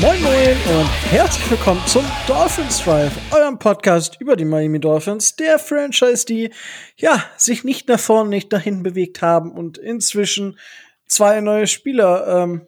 Moin Moin und herzlich willkommen zum Dolphins Drive, eurem Podcast über die Miami Dolphins, der Franchise, die ja sich nicht nach vorne, nicht nach hinten bewegt haben und inzwischen zwei neue Spieler ähm,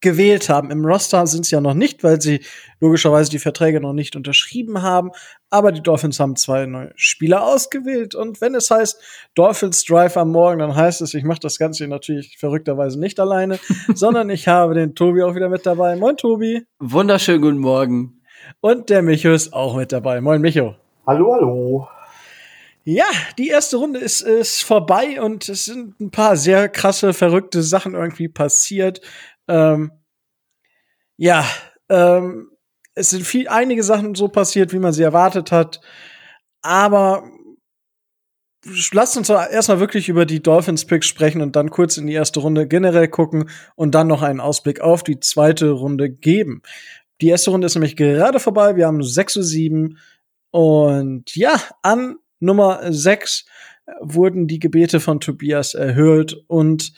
gewählt haben. Im Roster sind es ja noch nicht, weil sie logischerweise die Verträge noch nicht unterschrieben haben. Aber die Dolphins haben zwei neue Spieler ausgewählt. Und wenn es heißt Dolphins Drive am Morgen, dann heißt es, ich mache das Ganze natürlich verrückterweise nicht alleine, sondern ich habe den Tobi auch wieder mit dabei. Moin Tobi. Wunderschönen guten Morgen. Und der Micho ist auch mit dabei. Moin Micho. Hallo, hallo. Ja, die erste Runde ist, ist vorbei und es sind ein paar sehr krasse, verrückte Sachen irgendwie passiert. Ähm, ja, ähm, es sind viel, einige Sachen so passiert, wie man sie erwartet hat. Aber lasst uns erstmal wirklich über die Dolphins-Picks sprechen und dann kurz in die erste Runde generell gucken und dann noch einen Ausblick auf die zweite Runde geben. Die erste Runde ist nämlich gerade vorbei. Wir haben 6 zu 7. Und ja, an Nummer 6 wurden die Gebete von Tobias erhöht und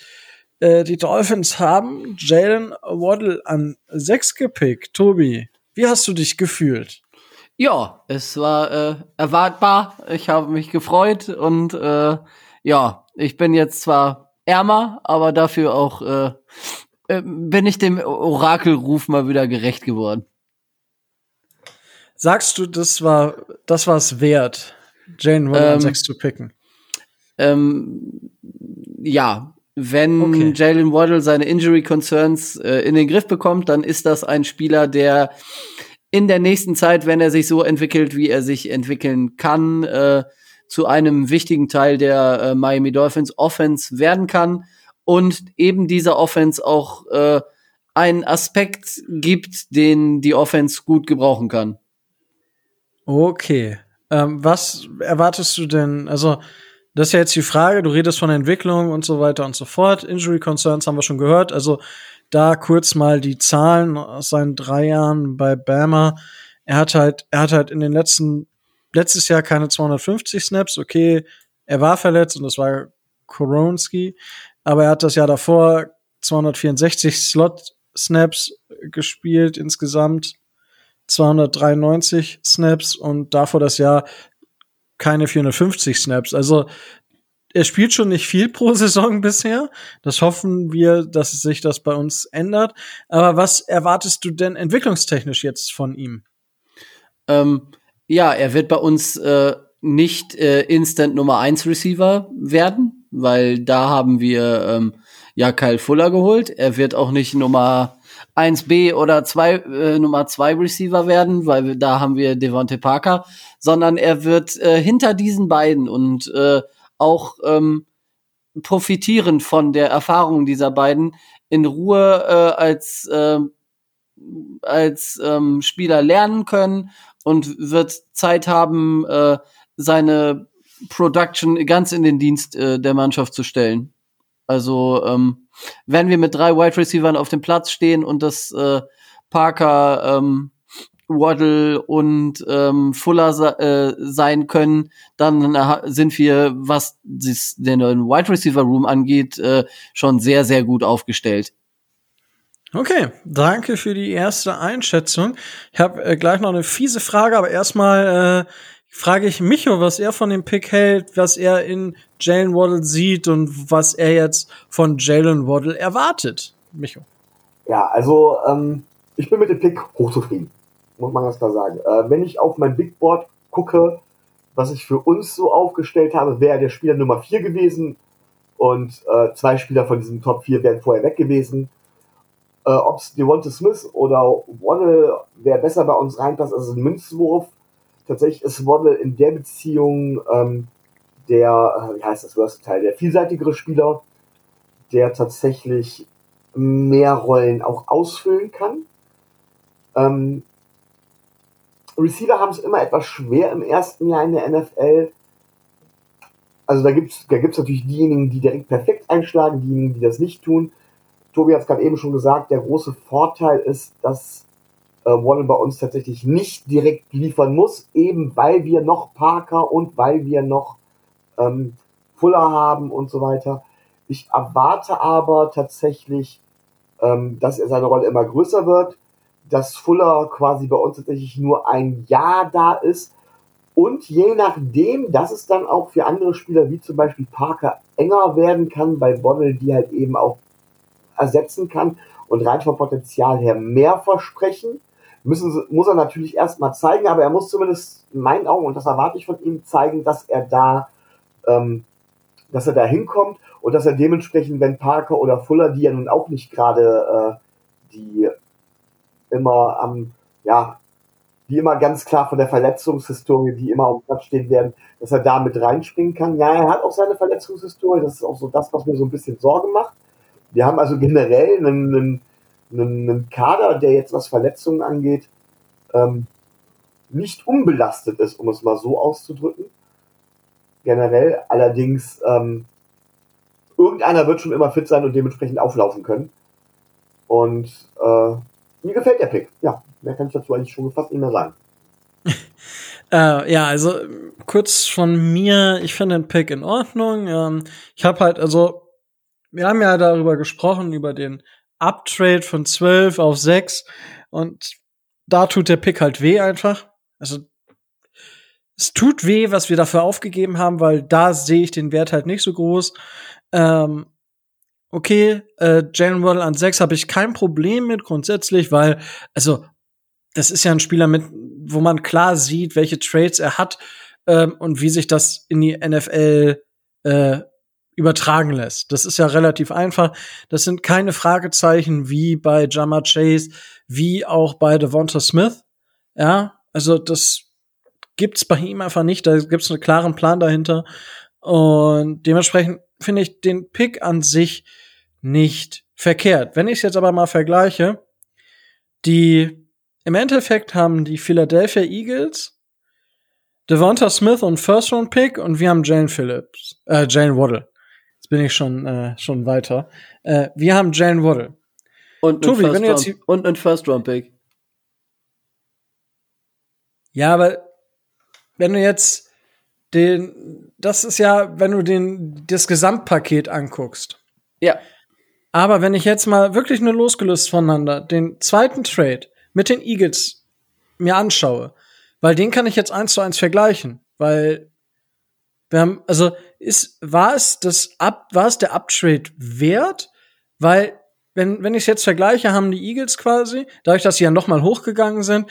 äh, die Dolphins haben Jalen Waddle an 6 gepickt. Tobi, wie hast du dich gefühlt? Ja, es war äh, erwartbar. Ich habe mich gefreut und äh, ja, ich bin jetzt zwar ärmer, aber dafür auch äh, äh, bin ich dem Orakelruf mal wieder gerecht geworden. Sagst du, das war das war's wert, Jane Waddle Ähm, an 6 zu picken? Ähm, ja, wenn Okay. Jalen Waddle seine Injury Concerns äh, in den Griff bekommt, dann ist das ein Spieler, der in der nächsten Zeit, wenn er sich so entwickelt, wie er sich entwickeln kann, äh, zu einem wichtigen Teil der äh, Miami Dolphins Offense werden kann und eben dieser Offense auch äh, einen Aspekt gibt, den die Offense gut gebrauchen kann. Okay. Ähm, was erwartest du denn? Also, das ist ja jetzt die Frage, du redest von Entwicklung und so weiter und so fort. Injury Concerns haben wir schon gehört. Also, da kurz mal die Zahlen aus seinen drei Jahren bei Bama. Er hat halt, er hat halt in den letzten, letztes Jahr keine 250 Snaps. Okay, er war verletzt und das war Koronski. Aber er hat das Jahr davor 264 Slot Snaps gespielt insgesamt. 293 Snaps und davor das Jahr keine 450 Snaps. Also er spielt schon nicht viel pro Saison bisher. Das hoffen wir, dass sich das bei uns ändert. Aber was erwartest du denn entwicklungstechnisch jetzt von ihm? Ähm, ja, er wird bei uns äh, nicht äh, Instant Nummer 1 Receiver werden, weil da haben wir ähm, ja Kyle Fuller geholt. Er wird auch nicht Nummer 1B oder 2 äh, Nummer 2 Receiver werden, weil wir, da haben wir Devonte Parker, sondern er wird äh, hinter diesen beiden und äh, auch ähm, profitieren von der Erfahrung dieser beiden in Ruhe äh, als äh, als ähm, Spieler lernen können und wird Zeit haben, äh, seine Production ganz in den Dienst äh, der Mannschaft zu stellen. Also ähm, wenn wir mit drei Wide Receivern auf dem Platz stehen und das äh, Parker, ähm, Waddle und ähm, Fuller äh, sein können, dann sind wir, was den Wide Receiver Room angeht, äh, schon sehr, sehr gut aufgestellt. Okay, danke für die erste Einschätzung. Ich habe äh, gleich noch eine fiese Frage, aber erstmal äh, frage ich Micho, was er von dem Pick hält, was er in Jalen Waddle sieht und was er jetzt von Jalen Waddle erwartet. Micho. Ja, also ähm, ich bin mit dem Pick hochzufrieden, muss man ganz klar sagen. Äh, wenn ich auf mein Big Board gucke, was ich für uns so aufgestellt habe, wäre der Spieler Nummer 4 gewesen und äh, zwei Spieler von diesem Top 4 wären vorher weg gewesen. Äh, Ob es Devonta Smith oder Waddle, wer besser bei uns reinpasst, also ein Münzwurf. Tatsächlich ist Waddle in der Beziehung ähm, der, äh, wie heißt das, Versatile, der vielseitigere Spieler, der tatsächlich mehr Rollen auch ausfüllen kann. Ähm, Receiver haben es immer etwas schwer im ersten Jahr in der NFL. Also da gibt's da gibt's natürlich diejenigen, die direkt perfekt einschlagen, diejenigen, die das nicht tun. Tobi hat es gerade eben schon gesagt, der große Vorteil ist, dass äh, Waddle bei uns tatsächlich nicht direkt liefern muss, eben weil wir noch Parker und weil wir noch ähm, Fuller haben und so weiter. Ich erwarte aber tatsächlich, ähm, dass er seine Rolle immer größer wird, dass Fuller quasi bei uns tatsächlich nur ein Jahr da ist und je nachdem, dass es dann auch für andere Spieler wie zum Beispiel Parker enger werden kann, bei Bonnell, die halt eben auch ersetzen kann und rein vom Potenzial her mehr versprechen, müssen, muss er natürlich erstmal zeigen, aber er muss zumindest in meinen Augen, und das erwarte ich von ihm, zeigen, dass er da, ähm, dass er da hinkommt und dass er dementsprechend, wenn Parker oder Fuller, die ja nun auch nicht gerade äh, die immer am, ja, die immer ganz klar von der Verletzungshistorie, die immer auf Platz stehen werden, dass er da mit reinspringen kann. Ja, er hat auch seine Verletzungshistorie, das ist auch so das, was mir so ein bisschen Sorge macht. Wir haben also generell einen, einen, einen, einen Kader, der jetzt was Verletzungen angeht, ähm, nicht unbelastet ist, um es mal so auszudrücken. Generell allerdings, ähm, irgendeiner wird schon immer fit sein und dementsprechend auflaufen können. Und äh, mir gefällt der Pick. Ja, mehr kann ich dazu eigentlich schon fast nicht mehr sagen. Äh, ja, also kurz von mir, ich finde den Pick in Ordnung. Ähm, ich habe halt, also, wir haben ja darüber gesprochen, über den Uptrade von 12 auf 6 und da tut der Pick halt weh einfach. Also, es tut weh, was wir dafür aufgegeben haben, weil da sehe ich den Wert halt nicht so groß. Ähm, okay, äh, Jalen Waddle an 6 habe ich kein Problem mit grundsätzlich, weil, also, das ist ja ein Spieler mit, wo man klar sieht, welche Trades er hat ähm, und wie sich das in die NFL äh, übertragen lässt. Das ist ja relativ einfach. Das sind keine Fragezeichen wie bei Jama Chase, wie auch bei Devonta Smith. Ja, also das gibt's bei ihm einfach nicht. Da gibt's einen klaren Plan dahinter. Und dementsprechend finde ich den Pick an sich nicht verkehrt. Wenn ich es jetzt aber mal vergleiche, die im Endeffekt haben die Philadelphia Eagles Devonta Smith und First Round Pick und wir haben Jane Phillips, äh, Jane Waddle. Bin ich schon äh, schon weiter. Äh, wir haben Jane Waddle. Und Tobi, wenn du jetzt und einen First-Round-Pick. Ja, aber wenn du jetzt den, das ist ja, wenn du den das Gesamtpaket anguckst. Ja. Aber wenn ich jetzt mal wirklich nur losgelöst voneinander den zweiten Trade mit den Eagles mir anschaue, weil den kann ich jetzt eins zu eins vergleichen, weil wir haben, also ist, war es das Up, war es der Uptrade wert? Weil, wenn, wenn ich es jetzt vergleiche, haben die Eagles quasi, dadurch, dass sie ja noch mal hochgegangen sind,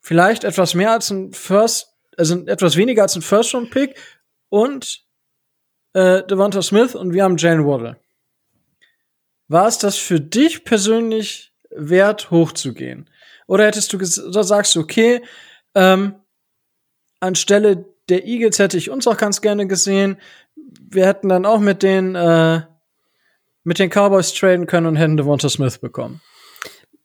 vielleicht etwas mehr als ein First, also etwas weniger als ein First-Round-Pick und äh, Devonta Smith und wir haben Jane Waddle. War es das für dich persönlich wert, hochzugehen? Oder hättest du oder sagst du, okay, ähm, anstelle der Eagles hätte ich uns auch ganz gerne gesehen. Wir hätten dann auch mit den äh, mit den Cowboys traden können und hätten Devonta Smith bekommen.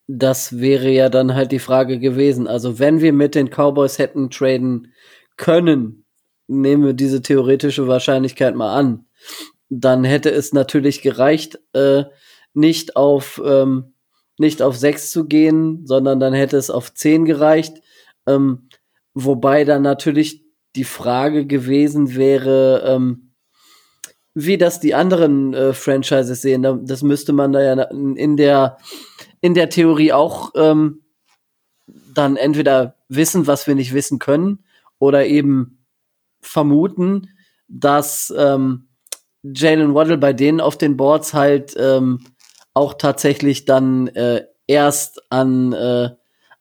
Das wäre ja dann halt die Frage gewesen. Also, wenn wir mit den Cowboys hätten traden können, nehmen wir diese theoretische Wahrscheinlichkeit mal an, dann hätte es natürlich gereicht, äh, nicht auf ähm, nicht auf sechs zu gehen, sondern dann hätte es auf zehn gereicht. Ähm, wobei dann natürlich die Frage gewesen wäre, ähm, wie das die anderen äh, Franchises sehen. Da- Das müsste man da ja in der in der Theorie auch ähm, dann entweder wissen, was wir nicht wissen können, oder eben vermuten, dass ähm, Jalen Waddle bei denen auf den Boards halt ähm, auch tatsächlich dann äh, erst an äh,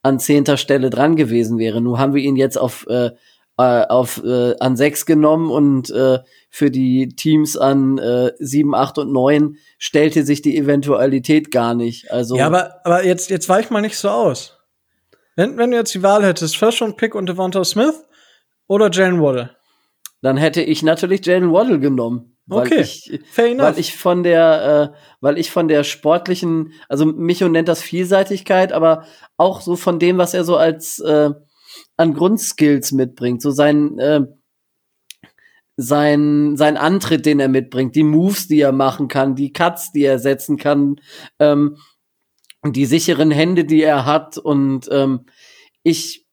an zehnter Stelle dran gewesen wäre. Nun haben wir ihn jetzt auf äh, äh, auf äh, an sechs genommen und äh, für die Teams an äh, sieben, acht und neun stellte sich die Eventualität gar nicht. Also Ja, aber, aber jetzt, jetzt weich mal nicht so aus. Wenn, wenn du jetzt die Wahl hättest, First Round Pick und Devonta Smith oder Jalen Waddle. dann hätte ich natürlich Jalen Waddle genommen. Weil Okay, ich, fair enough. weil ich von der, äh, weil ich von der sportlichen, also Micho nennt das Vielseitigkeit, aber auch so von dem, was er so als äh, an Grundskills mitbringt, so sein äh, sein sein Antritt, den er mitbringt, die Moves, die er machen kann, die Cuts, die er setzen kann, ähm, die sicheren Hände, die er hat. Und ähm, ich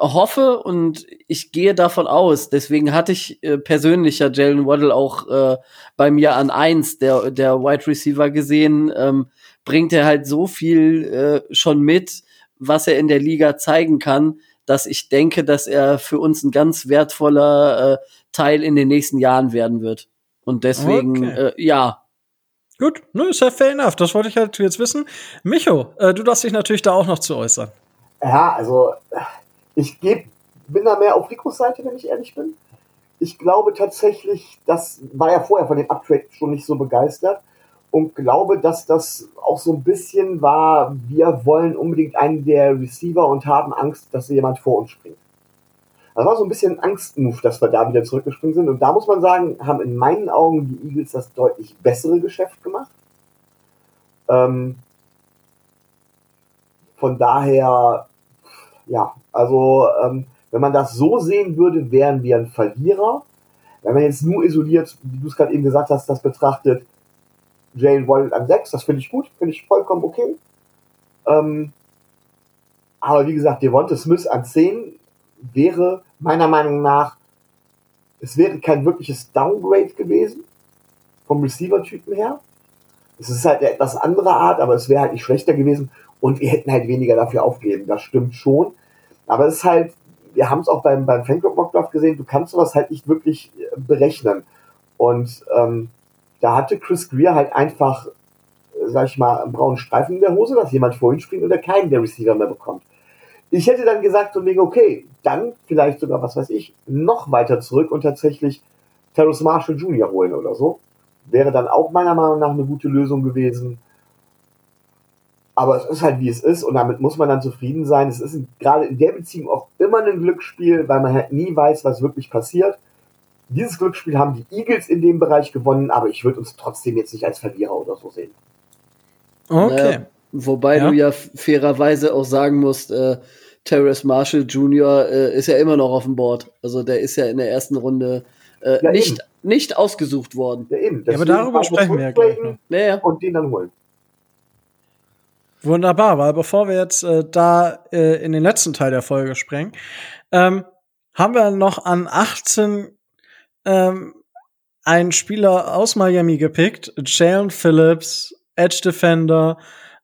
hoffe und ich gehe davon aus, deswegen hatte ich äh, persönlich ja Jalen Waddle auch äh, bei mir an eins der, der Wide Receiver gesehen, ähm, bringt er halt so viel äh, schon mit, was er in der Liga zeigen kann, dass ich denke, dass er für uns ein ganz wertvoller äh, Teil in den nächsten Jahren werden wird. Und deswegen, Okay. äh, ja, Gut, ne, ist ja fair enough. Das wollte ich halt jetzt wissen. Micho, äh, du darfst dich natürlich da auch noch zu äußern. Ja, also ich geb, bin da mehr auf Ricos Seite, wenn ich ehrlich bin. Ich glaube tatsächlich, das war ja vorher von dem Uptrade schon nicht so begeistert und glaube, dass das auch so ein bisschen war, wir wollen unbedingt einen der Receiver und haben Angst, dass jemand vor uns springt. Das war so ein bisschen ein Angstmove, dass wir da wieder zurückgesprungen sind. Und da muss man sagen, haben in meinen Augen die Eagles das deutlich bessere Geschäft gemacht. Ähm, von daher, ja, also ähm, wenn man das so sehen würde, wären wir ein Verlierer. Wenn man jetzt nur isoliert, wie du es gerade eben gesagt hast, das betrachtet, Jalen Waddle an 6, das finde ich gut, finde ich vollkommen okay. Ähm, aber wie gesagt, Devonta Smith an 10 wäre meiner Meinung nach, es wäre kein wirkliches Downgrade gewesen vom Receiver-Typen her. Es ist halt eine etwas andere Art, aber es wäre halt nicht schlechter gewesen und wir hätten halt weniger dafür aufgegeben. Das stimmt schon. Aber es ist halt, wir haben es auch beim, beim Fanclub Mockdraft gesehen, du kannst sowas halt nicht wirklich äh, berechnen. Und ähm, da hatte Chris Greer halt einfach, äh, sag ich mal, einen braunen Streifen in der Hose, dass jemand vorhin springt und er keinen der Receiver mehr bekommt. Ich hätte dann gesagt, so wegen, okay, dann vielleicht sogar, was weiß ich, noch weiter zurück und tatsächlich Terrace Marshall Jr. holen oder so. Wäre dann auch meiner Meinung nach eine gute Lösung gewesen. Aber es ist halt wie es ist und damit muss man dann zufrieden sein. Es ist gerade in der Beziehung auch immer ein Glücksspiel, weil man halt nie weiß, was wirklich passiert. Dieses Glücksspiel haben die Eagles in dem Bereich gewonnen, aber ich würde uns trotzdem jetzt nicht als Verlierer oder so sehen. Okay. Naja, wobei Ja. du ja fairerweise auch sagen musst, äh, Terrace Marshall Jr. Äh, ist ja immer noch auf dem Board. Also der ist ja in der ersten Runde äh, Ja, nicht, eben. nicht ausgesucht worden. Ja, eben. Ja, aber darüber sprechen wir ja gleich. Naja, Und den dann holen. Wunderbar, weil bevor wir jetzt äh, da äh, in den letzten Teil der Folge sprengen, ähm, haben wir noch an 18 ähm, einen Spieler aus Miami gepickt, Jalen Phillips, Edge Defender,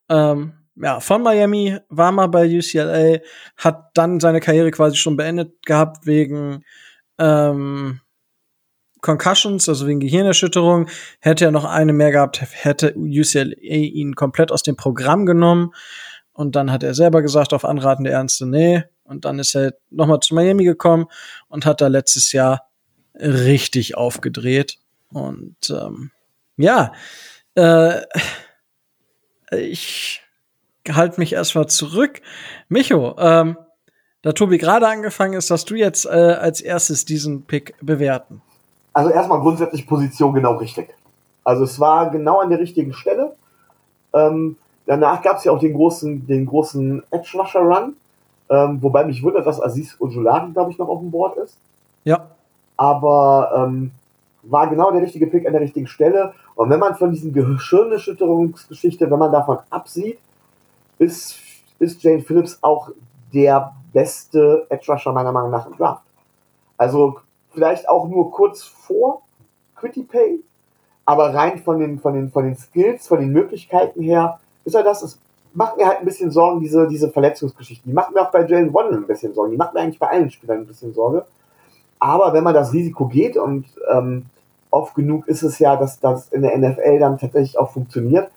ähm, ja, von Miami, war mal bei UCLA, hat dann seine Karriere quasi schon beendet gehabt wegen ähm, Concussions, also wegen Gehirnerschütterung. Hätte er noch eine mehr gehabt, hätte UCLA ihn komplett aus dem Programm genommen. Und dann hat er selber gesagt, auf Anraten der Ärzte, nee. Und dann ist er nochmal zu Miami gekommen und hat da letztes Jahr richtig aufgedreht. Und ähm, ja, äh, ich halte mich erstmal zurück. Micho, ähm, da Tobi gerade angefangen ist, dass du jetzt äh, als erstes diesen Pick bewerten. Also erstmal grundsätzlich Position genau richtig. Also es war genau an der richtigen Stelle. Ähm, danach gab es ja auch den großen, den großen Edge Rusher Run, ähm, wobei mich wundert, dass Aziz Ojulari, glaube ich, noch auf dem Board ist. Ja. Aber ähm, war genau der richtige Pick an der richtigen Stelle. Und wenn man von diesen Gehirnerschütterungsgeschichte, wenn man davon absieht, ist, ist Jane Phillips auch der beste Edge Rusher meiner Meinung nach im Draft. Also vielleicht auch nur kurz vor Quitty Pay, aber rein von den, von den, von den Skills, von den Möglichkeiten her, ist er das. Es macht mir halt ein bisschen Sorgen, diese, diese Verletzungsgeschichten. Die machen mir auch bei Jalen Waddle ein bisschen Sorgen. Die machen mir eigentlich bei allen Spielern ein bisschen Sorge. Aber wenn man das Risiko geht und ähm, oft genug ist es ja, dass das in der NFL dann tatsächlich auch funktioniert,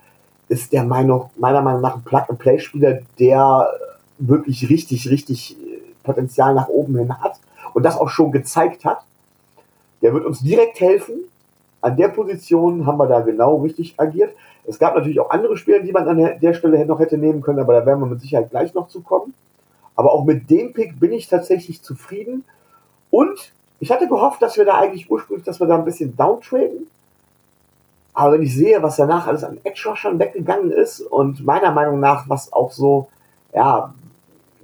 ist der Meinung, meiner Meinung nach ein Plug-and-Play-Spieler, der wirklich richtig, richtig äh, Potenzial nach oben hin hat und das auch schon gezeigt hat. Der wird uns direkt helfen. An der Position haben wir da genau richtig agiert. Es gab natürlich auch andere Spieler, die man an der- Stelle noch hätte nehmen können, aber da werden wir mit Sicherheit gleich noch zu kommen. Aber auch mit dem Pick bin ich tatsächlich zufrieden. Und ich hatte gehofft, dass wir da eigentlich ursprünglich, dass wir da ein bisschen downtraden. Aber wenn ich sehe, was danach alles an Edge Rushern weggegangen ist und meiner Meinung nach, was auch so, ja,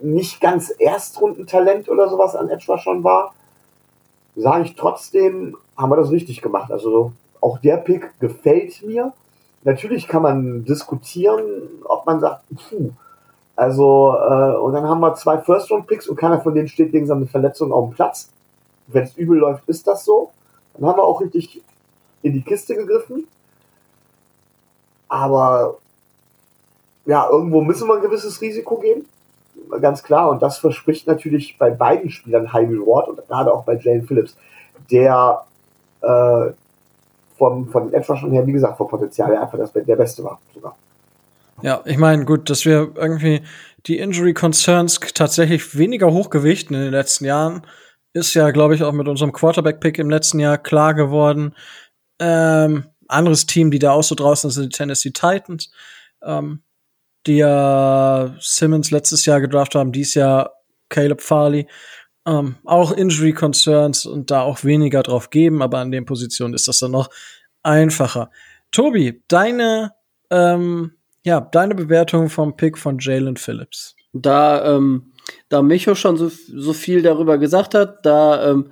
nicht ganz Erstrundentalent oder sowas an Edge Rushern war, sage ich trotzdem, haben wir das richtig gemacht. Also auch der Pick gefällt mir. Natürlich kann man diskutieren, ob man sagt, puh, also, äh, und dann haben wir zwei First-Round-Picks und keiner von denen steht wegen seiner Verletzung auf dem Platz. Wenn es übel läuft, ist das so. Dann haben wir auch richtig in die Kiste gegriffen. Aber ja, irgendwo müssen wir ein gewisses Risiko gehen. Ganz klar. Und das verspricht natürlich bei beiden Spielern High Reward und gerade auch bei Jane Phillips, der äh, vom, von Edge schon her, wie gesagt, vom Potenzial her einfach das, der Beste war sogar. Ja, ich meine, gut, dass wir irgendwie die Injury Concerns tatsächlich weniger hochgewichten in den letzten Jahren, ist ja, glaube ich, auch mit unserem Quarterback-Pick im letzten Jahr klar geworden. Ähm, anderes Team, die da auch so draußen sind, die Tennessee Titans, ähm, die ja Simmons letztes Jahr gedraft haben, dies Jahr Caleb Farley. Ähm, auch Injury Concerns und da auch weniger drauf geben, aber an den Positionen ist das dann noch einfacher. Tobi, deine ähm, ja, deine Bewertung vom Pick von Jalen Phillips. Da, ähm, da Micho schon so, so viel darüber gesagt hat, da ähm,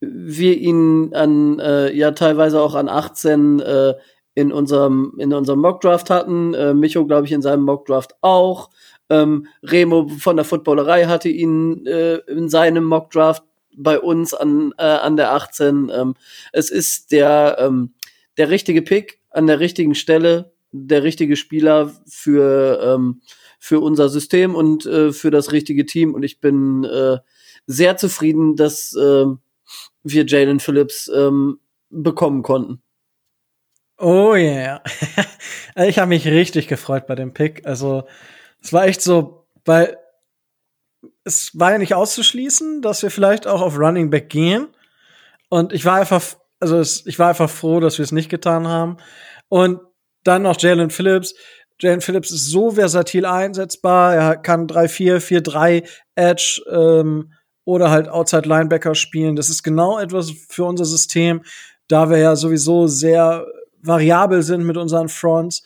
wir ihn an, äh, ja teilweise auch an 18 äh, in unserem, in unserem Mockdraft hatten, äh, Micho, glaube ich, in seinem Mockdraft auch. Ähm, Remo von der Footballerei hatte ihn äh, in seinem Mockdraft bei uns an, äh, an der 18. Ähm, es ist der, ähm, der richtige Pick an der richtigen Stelle der richtige Spieler für, ähm, für unser System und äh, für das richtige Team. Und ich bin äh, sehr zufrieden, dass äh, wir Jalen Phillips ähm, bekommen konnten. Oh yeah. ich habe mich richtig gefreut bei dem Pick. Also es war echt so, weil es war ja nicht auszuschließen, dass wir vielleicht auch auf Running Back gehen. Und ich war einfach, also es, ich war einfach froh, dass wir es nicht getan haben. Und dann noch Jalen Phillips. Jalen Phillips ist so versatil einsetzbar. Er kann 3-4, 4-3 Edge ähm, oder halt Outside Linebacker spielen. Das ist genau etwas für unser System, da wir ja sowieso sehr variabel sind mit unseren Fronts,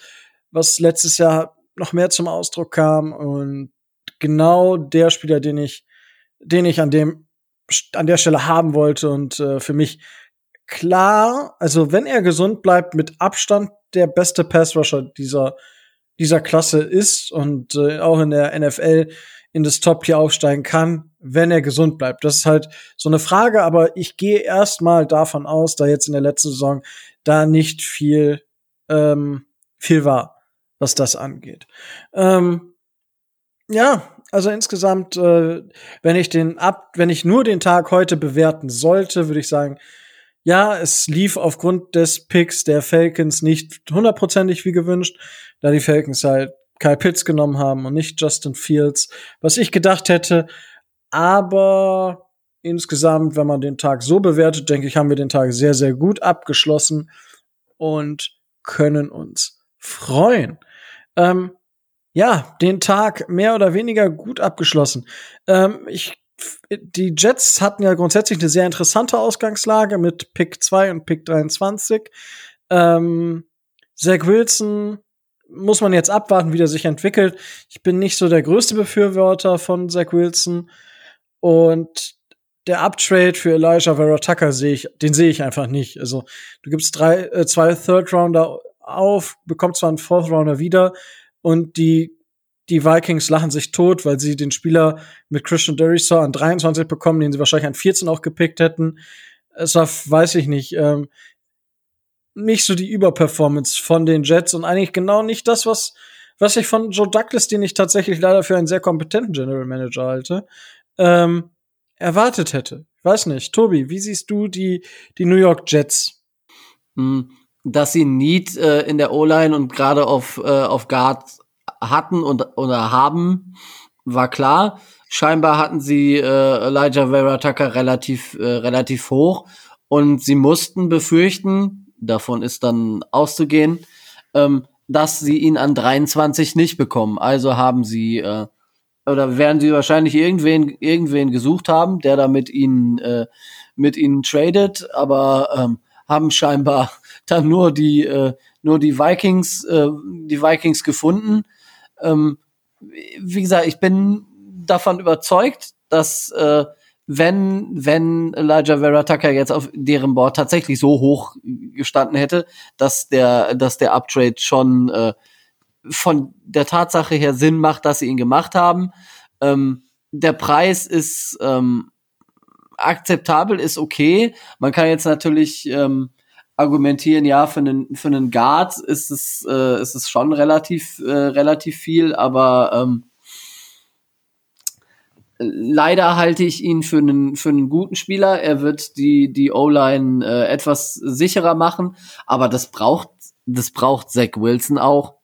was letztes Jahr noch mehr zum Ausdruck kam und genau der Spieler, den ich, den ich an dem an der Stelle haben wollte und äh, für mich klar, also wenn er gesund bleibt, mit Abstand der beste Passrusher dieser, dieser Klasse ist und äh, auch in der NFL in das Top-Tier aufsteigen kann, wenn er gesund bleibt. Das ist halt so eine Frage, aber ich gehe erstmal davon aus, da jetzt in der letzten Saison da nicht viel, ähm, viel war, was das angeht. Ähm, ja, also insgesamt, äh, wenn ich den ab, wenn ich nur den Tag heute bewerten sollte, würde ich sagen, ja, es lief aufgrund des Picks der Falcons nicht hundertprozentig wie gewünscht, da die Falcons halt Kyle Pitts genommen haben und nicht Justin Fields, was ich gedacht hätte. Aber insgesamt, wenn man den Tag so bewertet, denke ich, haben wir den Tag sehr, sehr gut abgeschlossen und können uns freuen. Ähm, ja, den Tag mehr oder weniger gut abgeschlossen. Ähm, ich die Jets hatten ja grundsätzlich eine sehr interessante Ausgangslage mit Pick 2 und Pick 23. Ähm, Zach Wilson muss man jetzt abwarten, wie der sich entwickelt. Ich bin nicht so der größte Befürworter von Zach Wilson. Und der Uptrade für Elijah Vera Tucker sehe ich, den sehe ich einfach nicht. Also du gibst drei, äh, zwei Third Rounder auf, bekommst zwar einen Fourth Rounder wieder und die die Vikings lachen sich tot, weil sie den Spieler mit Christian Derisaw an 23 bekommen, den sie wahrscheinlich an 14 auch gepickt hätten. Es war, weiß ich nicht, ähm, nicht so die Überperformance von den Jets und eigentlich genau nicht das, was, was ich von Joe Douglas, den ich tatsächlich leider für einen sehr kompetenten General Manager halte, ähm, erwartet hätte. Ich weiß nicht. Tobi, wie siehst du die, die New York Jets? Hm, dass sie Need äh, in der O-Line und gerade auf, äh, auf Guard hatten und oder haben, war klar. Scheinbar hatten sie äh, Elijah Vera Tucker relativ äh, relativ hoch und sie mussten befürchten, davon ist dann auszugehen, ähm, dass sie ihn an 23 nicht bekommen. Also haben sie äh, oder werden sie wahrscheinlich irgendwen irgendwen gesucht haben, der da mit ihnen äh, mit ihnen tradet, aber ähm, haben scheinbar dann nur die äh, nur die Vikings äh, die Vikings gefunden ähm, wie gesagt, ich bin davon überzeugt, dass äh, wenn, wenn Elijah Vera Tucker jetzt auf deren Board tatsächlich so hoch gestanden hätte, dass der, dass der Uptrade schon, äh, von der Tatsache her Sinn macht, dass sie ihn gemacht haben. Ähm, der Preis ist ähm, akzeptabel, ist okay. Man kann jetzt natürlich ähm, argumentieren, ja, für einen für einen Guard ist es äh, ist es schon relativ äh, relativ viel, aber ähm, leider halte ich ihn für einen für einen guten Spieler. Er wird die die O-Line äh, etwas sicherer machen, aber das braucht das braucht Zach Wilson auch.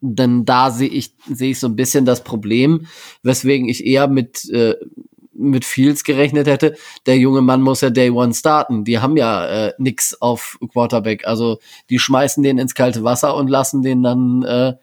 Denn da sehe ich sehe ich so ein bisschen das Problem, weswegen ich eher mit äh, mit Fields gerechnet hätte, der junge Mann muss ja Day One starten. Die haben ja äh, nix auf Quarterback. Also die schmeißen den ins kalte Wasser und lassen den dann äh,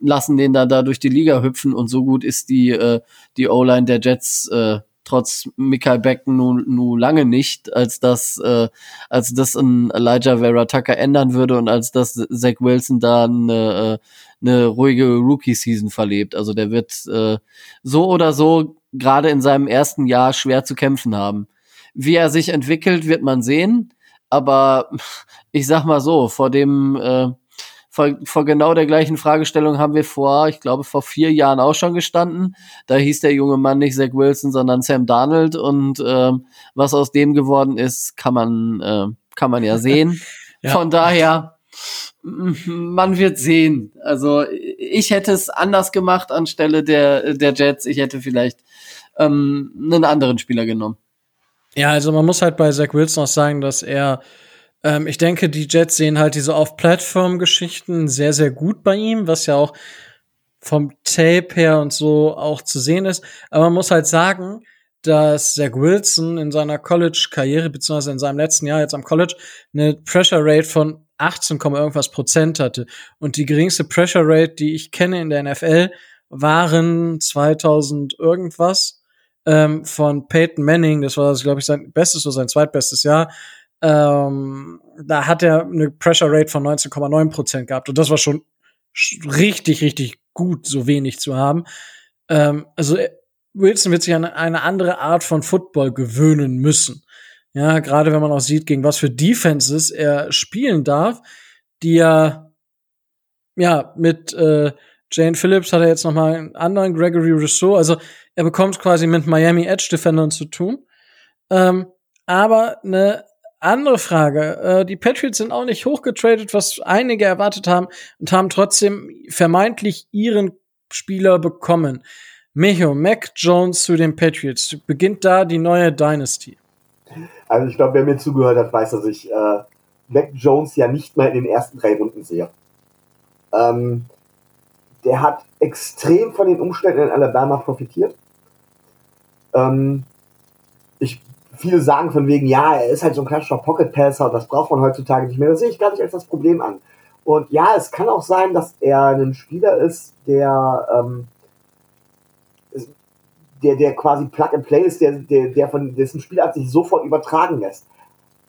lassen den dann da durch die Liga hüpfen und so gut ist die äh, die O-Line der Jets äh, trotz Michael Becken nun nu lange nicht, als das äh, als das ein Elijah Vera Tucker ändern würde und als das Zach Wilson da eine, äh, eine ruhige Rookie-Season verlebt. Also der wird äh, so oder so gerade in seinem ersten Jahr schwer zu kämpfen haben. Wie er sich entwickelt, wird man sehen. Aber ich sag mal so, vor dem, äh, vor, vor genau der gleichen Fragestellung haben wir vor, ich glaube, vor vier Jahren auch schon gestanden. Da hieß der junge Mann nicht Zach Wilson, sondern Sam Darnold. Und äh, was aus dem geworden ist, kann man, äh, kann man ja sehen. ja. Von daher, man wird sehen. Also ich hätte es anders gemacht anstelle der, der Jets. Ich hätte vielleicht ähm, einen anderen Spieler genommen. Ja, also man muss halt bei Zach Wilson auch sagen, dass er, ähm, ich denke, die Jets sehen halt diese Off-Plattform-Geschichten sehr, sehr gut bei ihm, was ja auch vom Tape her und so auch zu sehen ist. Aber man muss halt sagen, dass Zach Wilson in seiner College-Karriere, beziehungsweise in seinem letzten Jahr jetzt am College, eine Pressure Rate von 18, irgendwas Prozent hatte. Und die geringste Pressure Rate, die ich kenne in der NFL, waren 2000 irgendwas ähm, von Peyton Manning. Das war, glaube ich, sein bestes oder sein zweitbestes Jahr. Ähm, da hat er eine Pressure Rate von 19,9 Prozent gehabt. Und das war schon richtig, richtig gut, so wenig zu haben. Ähm, also äh, Wilson wird sich an eine andere Art von Football gewöhnen müssen. Ja, gerade wenn man auch sieht, gegen was für Defenses er spielen darf, die ja, ja, mit äh, Jane Phillips hat er jetzt noch mal einen anderen Gregory Rousseau. Also er bekommt quasi mit Miami Edge Defendern zu tun. Ähm, aber eine andere Frage. Äh, die Patriots sind auch nicht hochgetradet, was einige erwartet haben und haben trotzdem vermeintlich ihren Spieler bekommen. Mecho, Mac Jones zu den Patriots. Beginnt da die neue Dynasty? Also ich glaube, wer mir zugehört hat, weiß, dass ich äh, Mac Jones ja nicht mal in den ersten drei Runden sehe. Ähm, der hat extrem von den Umständen in Alabama profitiert. Ähm, ich, viele sagen von wegen, ja, er ist halt so ein klassischer Pocket Passer, das braucht man heutzutage nicht mehr. Das sehe ich gar nicht als das Problem an. Und ja, es kann auch sein, dass er ein Spieler ist, der, ähm, der, der quasi Plug and Play ist, der, der, der von dessen Spielart sich sofort übertragen lässt.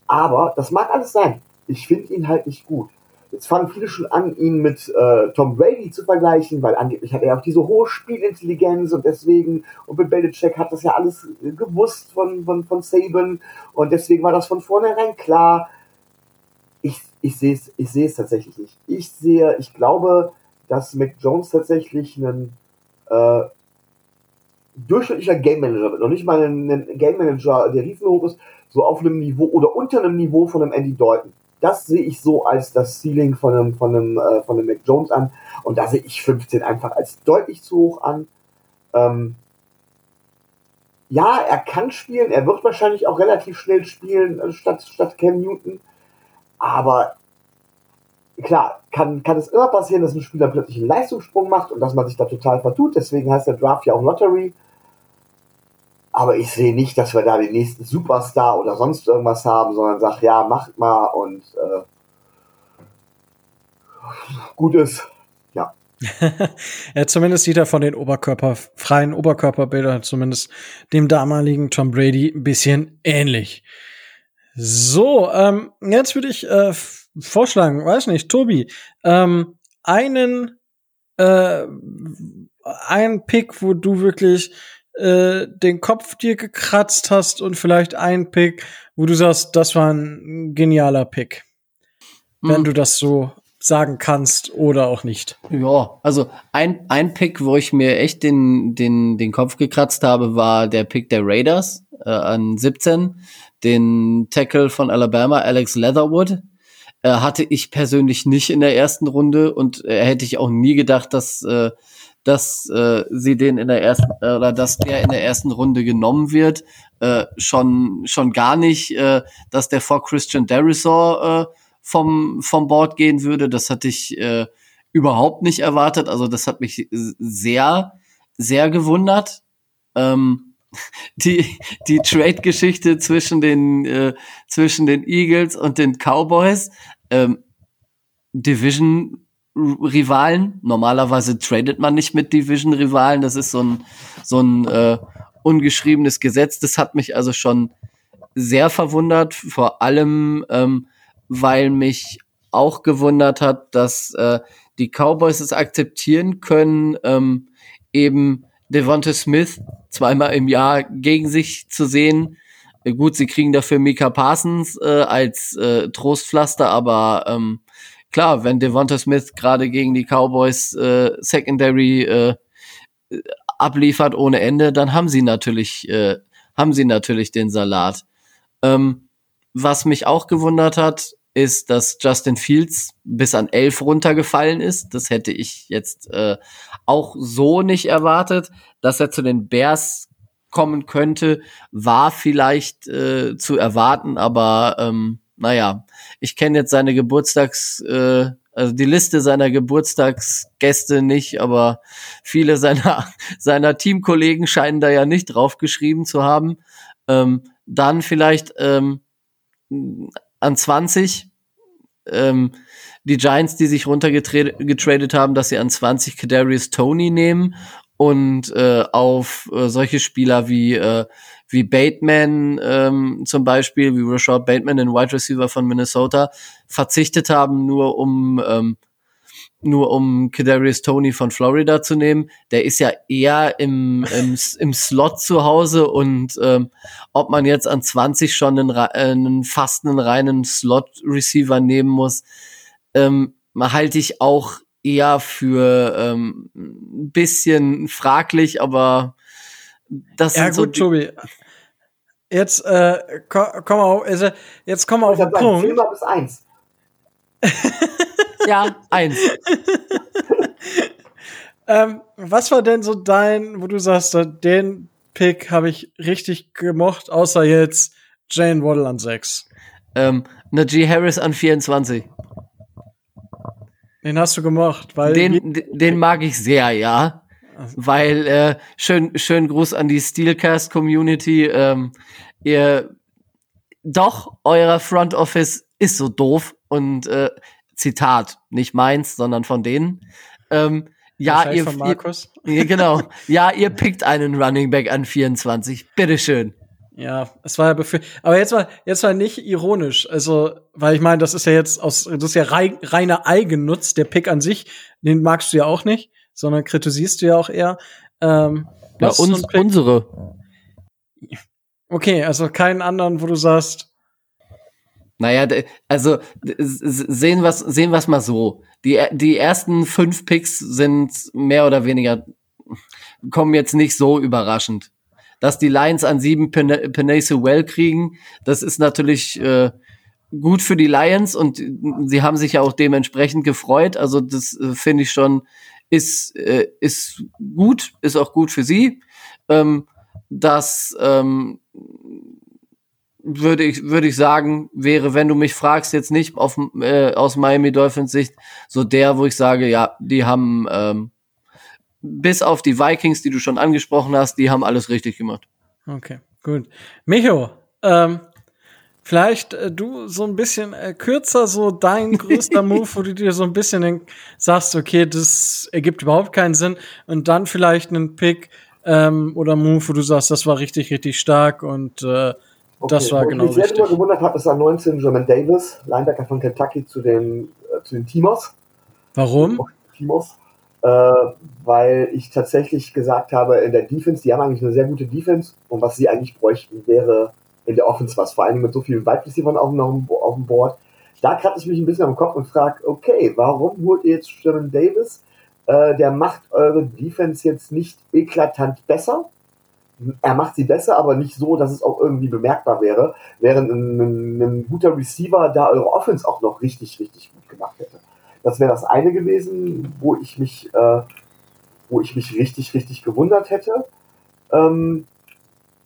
Aber das mag alles sein. Ich finde ihn halt nicht gut. Jetzt fangen viele schon an, ihn mit äh, Tom Brady zu vergleichen, weil angeblich hat er auch diese hohe Spielintelligenz und deswegen, und Bill Belichick hat das ja alles gewusst von, von, von Saban und deswegen war das von vornherein klar. Ich, ich sehe es ich sehe es tatsächlich nicht. Ich sehe, ich glaube, dass Mac Jones tatsächlich ein äh, durchschnittlicher Game Manager wird. Noch nicht mal ein, ein Game Manager, der riesenhoch ist, so auf einem Niveau oder unter einem Niveau von einem Andy Dalton das sehe ich so als das Ceiling von einem, von einem, äh, von einem Mac Jones an. Und da sehe ich 15 einfach als deutlich zu hoch an. Ähm, ja, er kann spielen, er wird wahrscheinlich auch relativ schnell spielen äh, statt, statt Cam Newton. Aber klar, kann, kann es immer passieren, dass ein Spieler plötzlich einen Leistungssprung macht und dass man sich da total vertut. Deswegen heißt der Draft ja auch Lottery. Aber ich sehe nicht, dass wir da den nächsten Superstar oder sonst irgendwas haben, sondern sag, ja, macht mal und äh, gut ist. Ja. ja, zumindest sieht er von den Oberkörper, freien Oberkörperbildern, zumindest dem damaligen Tom Brady, ein bisschen ähnlich. So, ähm, jetzt würde ich äh, vorschlagen, weiß nicht, Tobi, ähm, einen, äh, einen Pick, wo du wirklich äh, den Kopf dir gekratzt hast und vielleicht ein Pick, wo du sagst, das war ein genialer Pick. Wenn hm. du das so sagen kannst oder auch nicht. Ja, also ein, ein Pick, wo ich mir echt den, den, den Kopf gekratzt habe, war der Pick der Raiders äh, an 17. Den Tackle von Alabama, Alex Leatherwood. Äh, hatte ich persönlich nicht in der ersten Runde und äh, hätte ich auch nie gedacht, dass, äh, dass äh, sie den in der ersten äh, oder dass der in der ersten Runde genommen wird. Äh, schon, schon gar nicht, äh, dass der vor Christian Derisor äh, vom, vom Board gehen würde. Das hatte ich äh, überhaupt nicht erwartet. Also das hat mich sehr, sehr gewundert. Ähm, die, die Trade-Geschichte zwischen den, äh, zwischen den Eagles und den Cowboys. Ähm, Division-Rivalen. Normalerweise tradet man nicht mit Division-Rivalen. Das ist so ein, so ein äh, ungeschriebenes Gesetz. Das hat mich also schon sehr verwundert. Vor allem, ähm, weil mich auch gewundert hat, dass äh, die Cowboys es akzeptieren können, ähm, eben Devonta Smith zweimal im Jahr gegen sich zu sehen. Gut, sie kriegen dafür Mika Parsons äh, als äh, Trostpflaster, aber ähm, klar, wenn Devonta Smith gerade gegen die Cowboys äh, Secondary äh, abliefert ohne Ende, dann haben sie natürlich äh, haben sie natürlich den Salat. Ähm, was mich auch gewundert hat, ist, dass Justin Fields bis an elf runtergefallen ist. Das hätte ich jetzt äh, auch so nicht erwartet. Dass er zu den Bears kommen könnte, war vielleicht äh, zu erwarten, aber ähm, naja, ich kenne jetzt seine Geburtstags, äh, also die Liste seiner Geburtstagsgäste nicht, aber viele seiner, seiner Teamkollegen scheinen da ja nicht draufgeschrieben zu haben. Ähm, dann vielleicht ähm, an 20 ähm, die Giants, die sich runtergetradet haben, dass sie an 20 Kadarius Tony nehmen und äh, auf äh, solche Spieler wie äh, wie Bateman ähm, zum Beispiel, wie Rashad Bateman, den Wide Receiver von Minnesota, verzichtet haben, nur um ähm, nur um Kadarius Tony von Florida zu nehmen. Der ist ja eher im, im, im Slot zu Hause und ähm, ob man jetzt an 20 schon einen, einen fast einen reinen Slot-Receiver nehmen muss, ähm, halte ich auch eher für ähm, ein bisschen fraglich, aber das Ja sind so gut, Tobi. Jetzt äh, komm, komm auf, also jetzt kommen wir auf Ich den Punkt. mal bis eins. ja eins. Ähm, was war denn so dein, wo du sagst, so, den Pick habe ich richtig gemocht, außer jetzt Jane Waddle an 6. ähm, Najee Harris an 24. Den hast du gemocht, weil Den, den mag ich sehr, ja. Weil, äh, schön, schön Gruß an die Steelcast Community. Ähm, ihr, doch, euer Front Office ist so doof und, äh, Zitat, nicht meins, sondern von denen. Ähm, ja, ihr, ihr, genau. Ja, ihr pickt einen Running Back an 24. Bitteschön. Ja, es war ja befür aber jetzt mal jetzt mal nicht ironisch, also weil ich meine, das ist ja jetzt aus das ist ja rei reiner Eigennutz, der Pick an sich, den magst du ja auch nicht, sondern kritisierst du ja auch eher. Ähm, Ja, was uns, unsere. Okay, also keinen anderen, wo du sagst, Naja, also sehen wir sehen wir's mal so. Die, die ersten fünf Picks sind mehr oder weniger, kommen jetzt nicht so überraschend. Dass die Lions an sieben Pen- Penay Well kriegen, das ist natürlich äh, gut für die Lions und sie haben sich ja auch dementsprechend gefreut. Also das äh, finde ich schon, ist, äh, ist gut, ist auch gut für sie. Ähm, dass ähm, würde ich, würde ich sagen, wäre, wenn du mich fragst, jetzt nicht auf, äh, aus Miami Dolphins Sicht, so der, wo ich sage, ja, die haben, ähm, bis auf die Vikings, die du schon angesprochen hast, die haben alles richtig gemacht. okay, gut. Micho, ähm, vielleicht äh, du so ein bisschen äh, kürzer, so dein größter Move, wo du dir so ein bisschen denk, sagst, okay, das ergibt überhaupt keinen Sinn und dann vielleicht einen Pick ähm, oder Move, wo du sagst, das war richtig, richtig stark und äh, das war genau ich mich sehr richtig. darüber gewundert habe, ist an 19 Jermaine Davis, Linebacker von Kentucky, zu den, äh, zu den Timos. Warum? Timos. Äh, weil ich tatsächlich gesagt habe, in der Defense, die haben eigentlich eine sehr gute Defense und was sie eigentlich bräuchten, wäre in der Offense was. Vor allem mit so vielen Wide Receivers auf, dem- auf dem Board. da kratze ich mich ein bisschen am Kopf und frage, okay, warum holt ihr jetzt Sherman Davis? Äh, der macht eure Defense jetzt nicht eklatant besser. Er macht sie besser, aber nicht so, dass es auch irgendwie bemerkbar wäre, während ein, ein, ein guter Receiver da eure Offense auch noch richtig, richtig gut gemacht hätte. Das wäre das eine gewesen, wo ich mich, äh, wo ich mich richtig, richtig gewundert hätte. Ähm,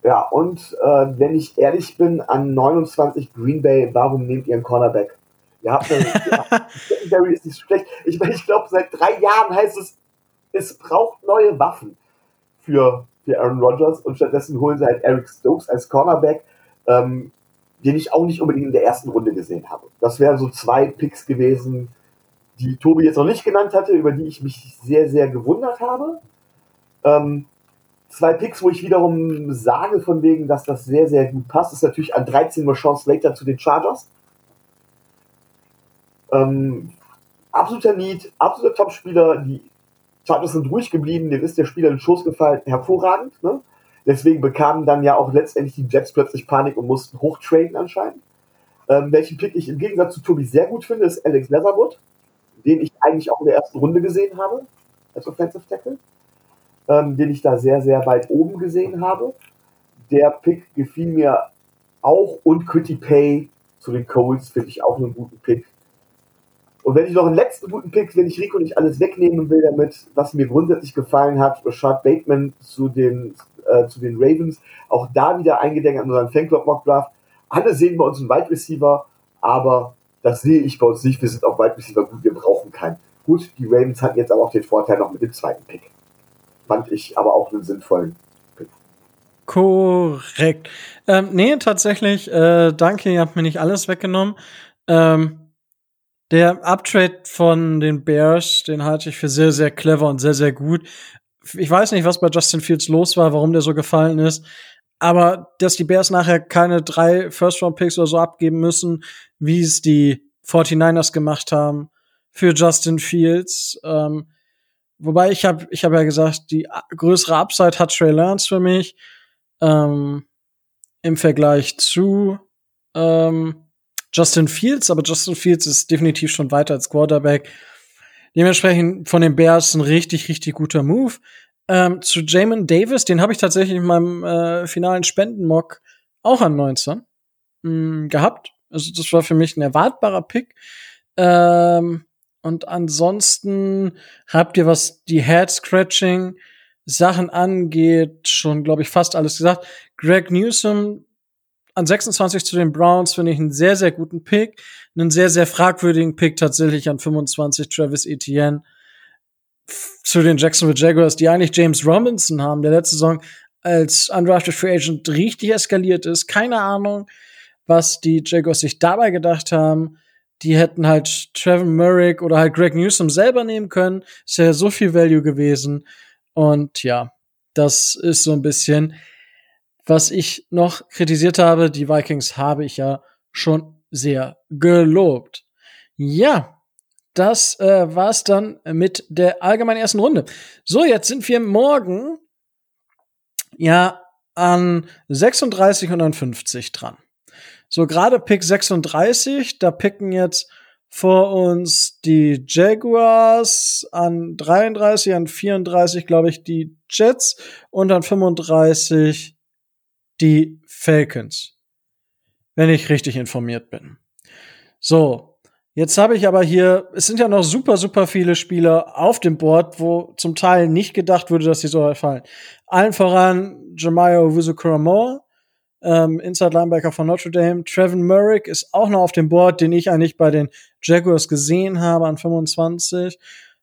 ja, und äh, wenn ich ehrlich bin, an 29 Green Bay, warum nehmt ihr einen Cornerback? Ihr habt eine, ja, Secondary ist nicht schlecht. Ich meine, ich glaube, seit drei Jahren heißt es, es braucht neue Waffen für, für Aaron Rodgers und stattdessen holen sie halt Eric Stokes als Cornerback, ähm, den ich auch nicht unbedingt in der ersten Runde gesehen habe. Das wären so zwei Picks gewesen, die Tobi jetzt noch nicht genannt hatte, über die ich mich sehr, sehr gewundert habe. Ähm, zwei Picks, wo ich wiederum sage, von wegen, dass das sehr, sehr gut passt, ist natürlich an 13 Uhr Chance Slater zu den Chargers. Ähm, absoluter Need, absoluter Topspieler. Die Chargers sind ruhig geblieben, dem ist der Spieler in den Schoß gefallen, hervorragend. Ne? Deswegen bekamen dann ja auch letztendlich die Jets plötzlich Panik und mussten hochtraden anscheinend. Ähm, welchen Pick ich im Gegensatz zu Tobi sehr gut finde, ist Alex Leatherwood, den ich eigentlich auch in der ersten Runde gesehen habe, als Offensive Tackle, ähm, den ich da sehr, sehr weit oben gesehen habe. Der Pick gefiel mir auch und Quitty Pay zu den Colts finde ich auch einen guten Pick. Und wenn ich noch einen letzten guten Pick, wenn ich Rico nicht alles wegnehmen will damit, was mir grundsätzlich gefallen hat, Rashad Bateman zu den, äh, zu den Ravens, auch da wieder eingedenk an unseren Fanclub Mock Draft. Alle sehen bei uns einen Wide Receiver, aber das sehe ich bei uns nicht. Wir sind auch Wide Receiver gut, wir brauchen keinen. Gut, die Ravens hatten jetzt aber auch den Vorteil noch mit dem zweiten Pick. Fand ich aber auch einen sinnvollen Pick. Korrekt. Ähm, nee, tatsächlich, äh, danke, ihr habt mir nicht alles weggenommen. Ähm, der Uptrade von den Bears, den halte ich für sehr, sehr clever und sehr, sehr gut. Ich weiß nicht, was bei Justin Fields los war, warum der so gefallen ist. Aber dass die Bears nachher keine drei First-Round-Picks oder so abgeben müssen, wie es die 49ers gemacht haben für Justin Fields. Ähm, wobei ich habe ich hab ja gesagt, die größere Upside hat Trey Lance für mich ähm, im Vergleich zu ähm, Justin Fields, aber Justin Fields ist definitiv schon weiter als Quarterback. Dementsprechend von den Bears ein richtig, richtig guter Move. Ähm, zu Jamin Davis, den habe ich tatsächlich in meinem äh, finalen Spendenmock auch an 19 mh, mm, gehabt. Also das war für mich ein erwartbarer Pick. Ähm, und ansonsten habt ihr, was die Head-Scratching Sachen angeht, schon, glaube ich, fast alles gesagt. Greg Newsom an 26 zu den Browns finde ich einen sehr, sehr guten Pick. Einen sehr, sehr fragwürdigen Pick tatsächlich an 25 Travis Etienne zu den Jacksonville Jaguars, die eigentlich James Robinson haben, der letzte Saison als undrafted Free Agent richtig eskaliert ist. Keine Ahnung, was die Jaguars sich dabei gedacht haben. Die hätten halt Trevor Murray oder halt Greg Newsom selber nehmen können. Ist ja so viel Value gewesen. Und ja, das ist so ein bisschen was ich noch kritisiert habe, die Vikings habe ich ja schon sehr gelobt. Ja, das äh, war's dann mit der allgemeinen ersten Runde. So, jetzt sind wir morgen ja an 36 und an 50 dran. So, gerade Pick 36, da picken jetzt vor uns die Jaguars, an 33, an 34, glaube ich, die Jets und an 35 die Falcons. Wenn ich richtig informiert bin. So, jetzt habe ich aber hier, es sind ja noch super, super viele Spieler auf dem Board, wo zum Teil nicht gedacht wurde, dass sie so fallen. Allen voran Jemiah Owusu-Koramoa, ähm, Inside Linebacker von Notre Dame. Trevin Murray ist auch noch auf dem Board, den ich eigentlich bei den Jaguars gesehen habe an 25,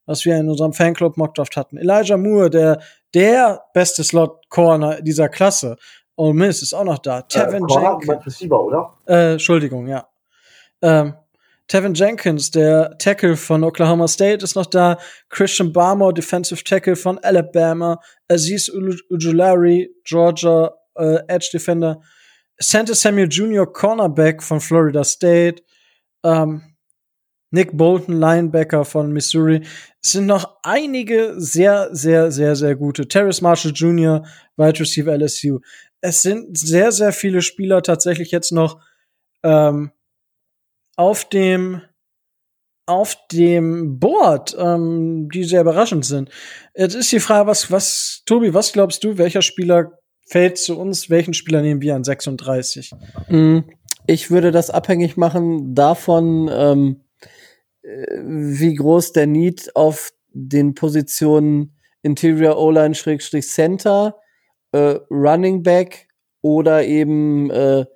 was wir in unserem Fanclub Mockdraft hatten. Elijah Moore, der der beste Slot Corner dieser Klasse. Ole Miss ist auch noch da. Tevin äh, Jenkins. Receiver, oder? Äh, Entschuldigung, ja. Ähm, Tevin Jenkins, der Tackle von Oklahoma State, ist noch da. Christian Barmore, Defensive Tackle von Alabama. Aziz Ujulari, Georgia äh, Edge Defender. Santa Samuel Jr., Cornerback von Florida State. Ähm, Nick Bolton, Linebacker von Missouri. Es sind noch einige sehr, sehr, sehr, sehr gute. Terrace Marshall Jr., Wide Receiver LSU es sind sehr, sehr viele Spieler tatsächlich jetzt noch ähm, auf dem auf dem Board, ähm, die sehr überraschend sind. Jetzt ist die Frage, was, was, Tobi, was glaubst du, welcher Spieler fällt zu uns, welchen Spieler nehmen wir an 36? Mm, Ich würde das abhängig machen davon, ähm, äh, wie groß der Need auf den Positionen Interior O-Line Schrägstrich Center, äh, Running Back oder eben äh,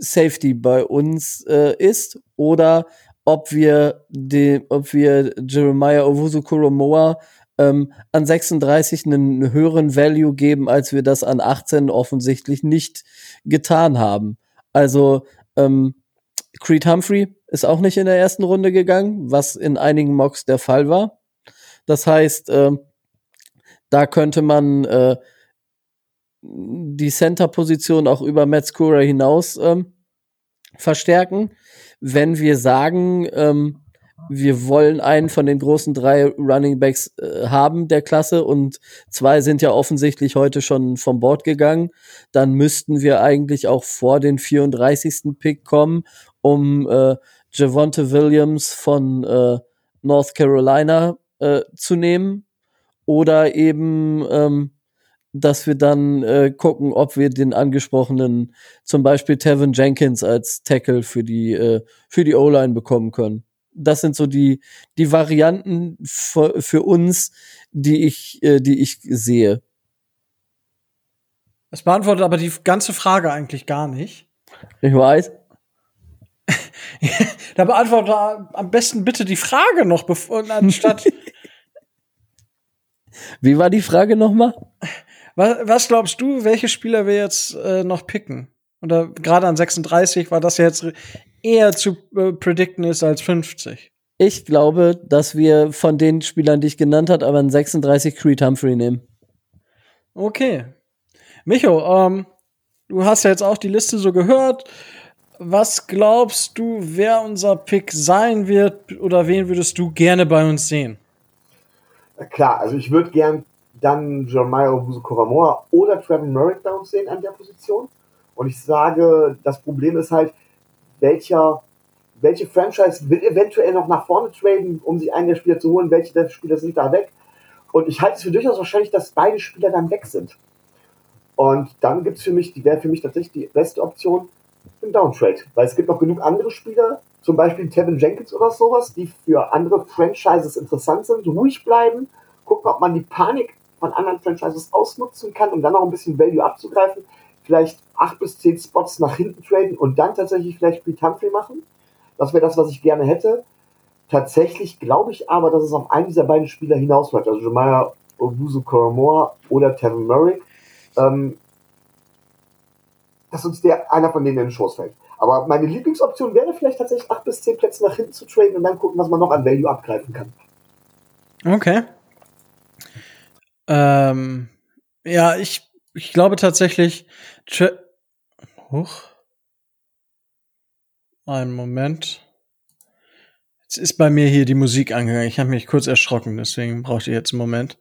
Safety bei uns äh, ist oder ob wir den, ob wir Jeremiah Owusu Koromoa ähm, an 36 einen höheren Value geben, als wir das an 18 offensichtlich nicht getan haben. Also ähm, Creed Humphrey ist auch nicht in der ersten Runde gegangen, was in einigen Mocks der Fall war. Das heißt, ähm, da könnte man äh, die Center-Position auch über Matt Skura hinaus ähm, verstärken. Wenn wir sagen, ähm, wir wollen einen von den großen drei Running Backs äh, haben der Klasse und zwei sind ja offensichtlich heute schon vom Board gegangen, dann müssten wir eigentlich auch vor den 34. Pick kommen, um äh, Javonte Williams von äh, North Carolina äh, zu nehmen oder eben ähm, dass wir dann äh, gucken, ob wir den angesprochenen, zum Beispiel Tevin Jenkins als Tackle für die äh, für die O-Line bekommen können. Das sind so die die Varianten für, für uns, die ich äh, die ich sehe. Das beantwortet aber die ganze Frage eigentlich gar nicht. Ich weiß. da beantwortet am besten bitte die Frage noch, bevor anstatt. Wie war die Frage nochmal? Was, was glaubst du, welche Spieler wir jetzt äh, noch picken? Oder gerade an 36 war das ja jetzt eher zu äh, predikten ist als 50. Ich glaube, dass wir von den Spielern, die ich genannt habe, aber an 36 Creed Humphrey nehmen. Okay. Micho, ähm, du hast ja jetzt auch die Liste so gehört. Was glaubst du, wer unser Pick sein wird oder wen würdest du gerne bei uns sehen? Klar, also ich würde gern dann Jeremiah Owusu-Koramoa oder Trevor Merrick bei uns sehen an der Position. Und ich sage, das Problem ist halt, welcher, welche Franchise will eventuell noch nach vorne traden, um sich einen der Spieler zu holen, welche der Spieler sind da weg. Und ich halte es für durchaus wahrscheinlich, dass beide Spieler dann weg sind. Und dann gibt's für mich, die wäre für mich tatsächlich die beste Option, ein Downtrade. Weil es gibt noch genug andere Spieler, zum Beispiel Tevin Jenkins oder sowas, die für andere Franchises interessant sind, ruhig bleiben, gucken, ob man die Panik von anderen Franchises ausnutzen kann, um dann noch ein bisschen Value abzugreifen, vielleicht acht bis zehn Spots nach hinten traden und dann tatsächlich vielleicht Pete Humphrey machen. Das wäre das, was ich gerne hätte. Tatsächlich glaube ich aber, dass es auf einen dieser beiden Spieler hinausläuft, also Jemaya Obusu Koromoa oder Tevin Murray, ähm, dass uns der einer von denen in den Schoß fällt. Aber meine Lieblingsoption wäre vielleicht tatsächlich acht bis zehn Plätze nach hinten zu traden und dann gucken, was man noch an Value abgreifen kann. Okay. Ähm, ja, ich, ich glaube tatsächlich. Tra Huch. Einen Moment. Jetzt ist bei mir hier die Musik angegangen. Ich habe mich kurz erschrocken, deswegen brauchte ich jetzt einen Moment.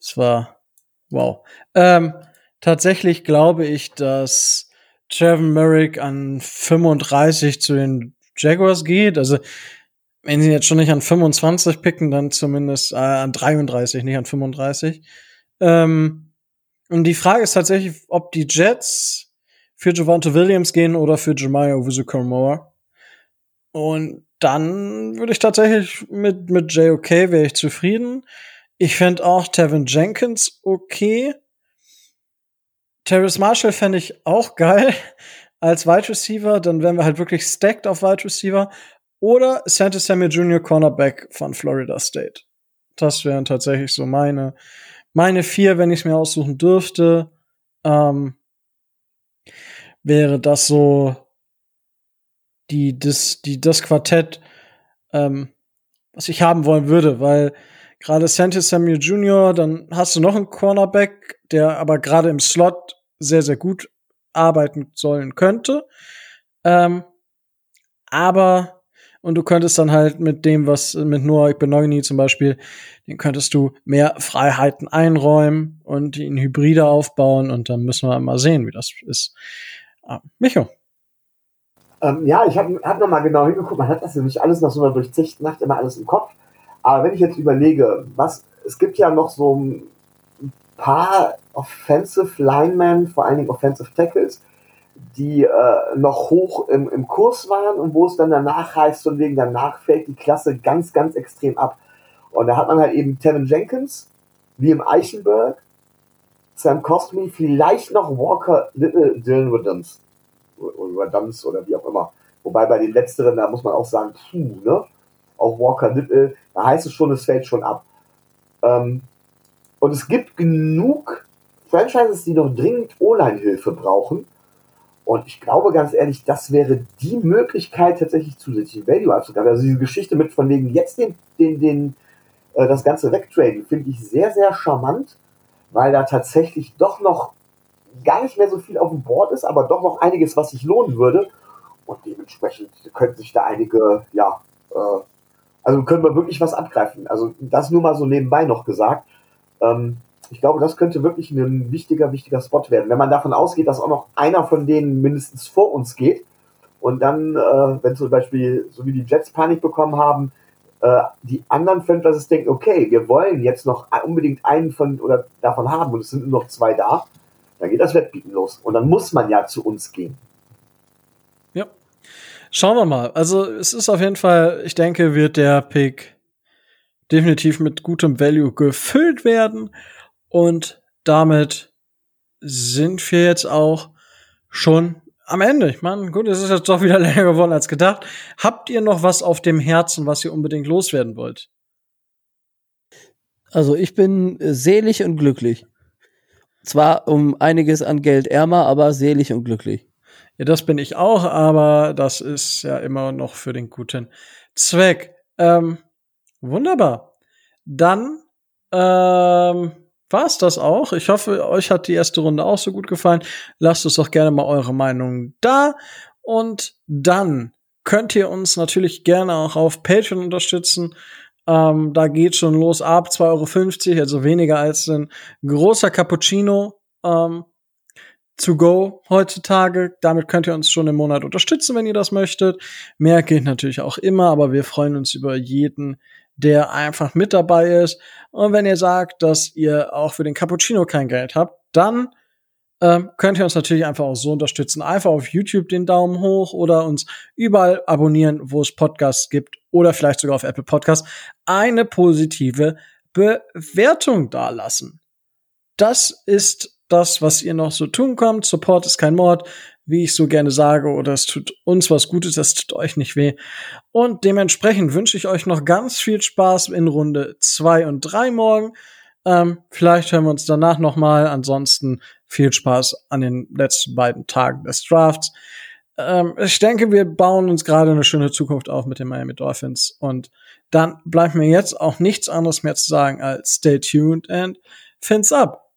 Es war wow. Ähm, tatsächlich glaube ich, dass Trevor Merrick an 35 zu den Jaguars geht. Also wenn sie jetzt schon nicht an 25 picken, dann zumindest äh, an 33, nicht an 35. Ähm, und die Frage ist tatsächlich, ob die Jets für Javante Williams gehen oder für Jemiah Owusu-Koramoa. Und dann würde ich tatsächlich mit, mit JOK wäre ich zufrieden. Ich fände auch Tevin Jenkins okay. Terrace Marshall fände ich auch geil als Wide Receiver. Dann wären wir halt wirklich stacked auf Wide Receiver. Oder Santa Samuel Jr. Cornerback von Florida State. Das wären tatsächlich so meine, meine vier, wenn ich es mir aussuchen dürfte. Ähm, wäre das so die, das, die, das Quartett, ähm, was ich haben wollen würde, weil gerade Santa Samuel Jr., dann hast du noch einen Cornerback, der aber gerade im Slot sehr, sehr gut arbeiten sollen könnte. Ähm, aber und du könntest dann halt mit dem, was mit Noah Benogny zum Beispiel, den könntest du mehr Freiheiten einräumen und ihn Hybride aufbauen und dann müssen wir mal sehen, wie das ist. Ah, Micho. Ähm, ja, ich habe hab noch mal genau hingeguckt. Man hat das nämlich alles nach so einer durchzechten Nacht immer alles im Kopf. Aber wenn ich jetzt überlege, was es gibt ja noch so ein paar Offensive Linemen, vor allen Dingen Offensive Tackles, die äh, noch hoch im, im Kurs waren und wo es dann danach heißt, von wegen danach fällt die Klasse ganz, ganz extrem ab. Und da hat man halt eben Tevin Jenkins, Liam Eichenberg, Sam Costmy, vielleicht noch Walker Little Dylan oder Redams oder wie auch immer. Wobei bei den letzteren, da muss man auch sagen, puh, ne? Auch Walker Little, da heißt es schon, es fällt schon ab. Ähm, und es gibt genug Franchises, die noch dringend O-Line-Hilfe brauchen. Und ich glaube ganz ehrlich, das wäre die Möglichkeit, tatsächlich zusätzlichen Value abzugreifen. Also diese Geschichte mit von wegen jetzt den, den, den, äh, das Ganze wegtraden, finde ich sehr, sehr charmant, weil da tatsächlich doch noch gar nicht mehr so viel auf dem Board ist, aber doch noch einiges, was sich lohnen würde. Und dementsprechend könnten sich da einige, ja, äh, also können wir wirklich was abgreifen. Also das nur mal so nebenbei noch gesagt. Ähm, ich glaube, das könnte wirklich ein wichtiger, wichtiger Spot werden. Wenn man davon ausgeht, dass auch noch einer von denen mindestens vor uns geht und dann, äh, wenn zum Beispiel, so wie die Jets Panik bekommen haben, äh, die anderen Franchises denken, okay, wir wollen jetzt noch unbedingt einen von oder davon haben und es sind nur noch zwei da, dann geht das Wettbieten los. Und dann muss man ja zu uns gehen. Ja. Schauen wir mal. Also es ist auf jeden Fall, ich denke, wird der Pick definitiv mit gutem Value gefüllt werden. Und damit sind wir jetzt auch schon am Ende. Ich meine, gut, es ist jetzt doch wieder länger geworden als gedacht. Habt ihr noch was auf dem Herzen, was ihr unbedingt loswerden wollt? Also ich bin selig und glücklich. Zwar um einiges an Geld ärmer, aber selig und glücklich. Ja, das bin ich auch, aber das ist ja immer noch für den guten Zweck. Ähm, wunderbar. Dann ähm, war es das auch. Ich hoffe, euch hat die erste Runde auch so gut gefallen. Lasst uns doch gerne mal eure Meinung da. Und dann könnt ihr uns natürlich gerne auch auf Patreon unterstützen. Ähm, da geht schon los ab 2,50 Euro, also weniger als ein großer Cappuccino ähm, to go heutzutage. Damit könnt ihr uns schon im Monat unterstützen, wenn ihr das möchtet. Mehr geht natürlich auch immer, aber wir freuen uns über jeden, der einfach mit dabei ist. Und wenn ihr sagt, dass ihr auch für den Cappuccino kein Geld habt, dann ähm, könnt ihr uns natürlich einfach auch so unterstützen. Einfach auf YouTube den Daumen hoch oder uns überall abonnieren, wo es Podcasts gibt oder vielleicht sogar auf Apple Podcasts eine positive Bewertung dalassen. Das ist das, was ihr noch so tun könnt. Support ist kein Mord wie ich so gerne sage, oder es tut uns was Gutes, es tut euch nicht weh. Und dementsprechend wünsche ich euch noch ganz viel Spaß in Runde zwei und drei morgen. Ähm, vielleicht hören wir uns danach noch mal. Ansonsten viel Spaß an den letzten beiden Tagen des Drafts. Ähm, ich denke, wir bauen uns gerade eine schöne Zukunft auf mit den Miami Dolphins. Und dann bleibt mir jetzt auch nichts anderes mehr zu sagen als stay tuned and fins up.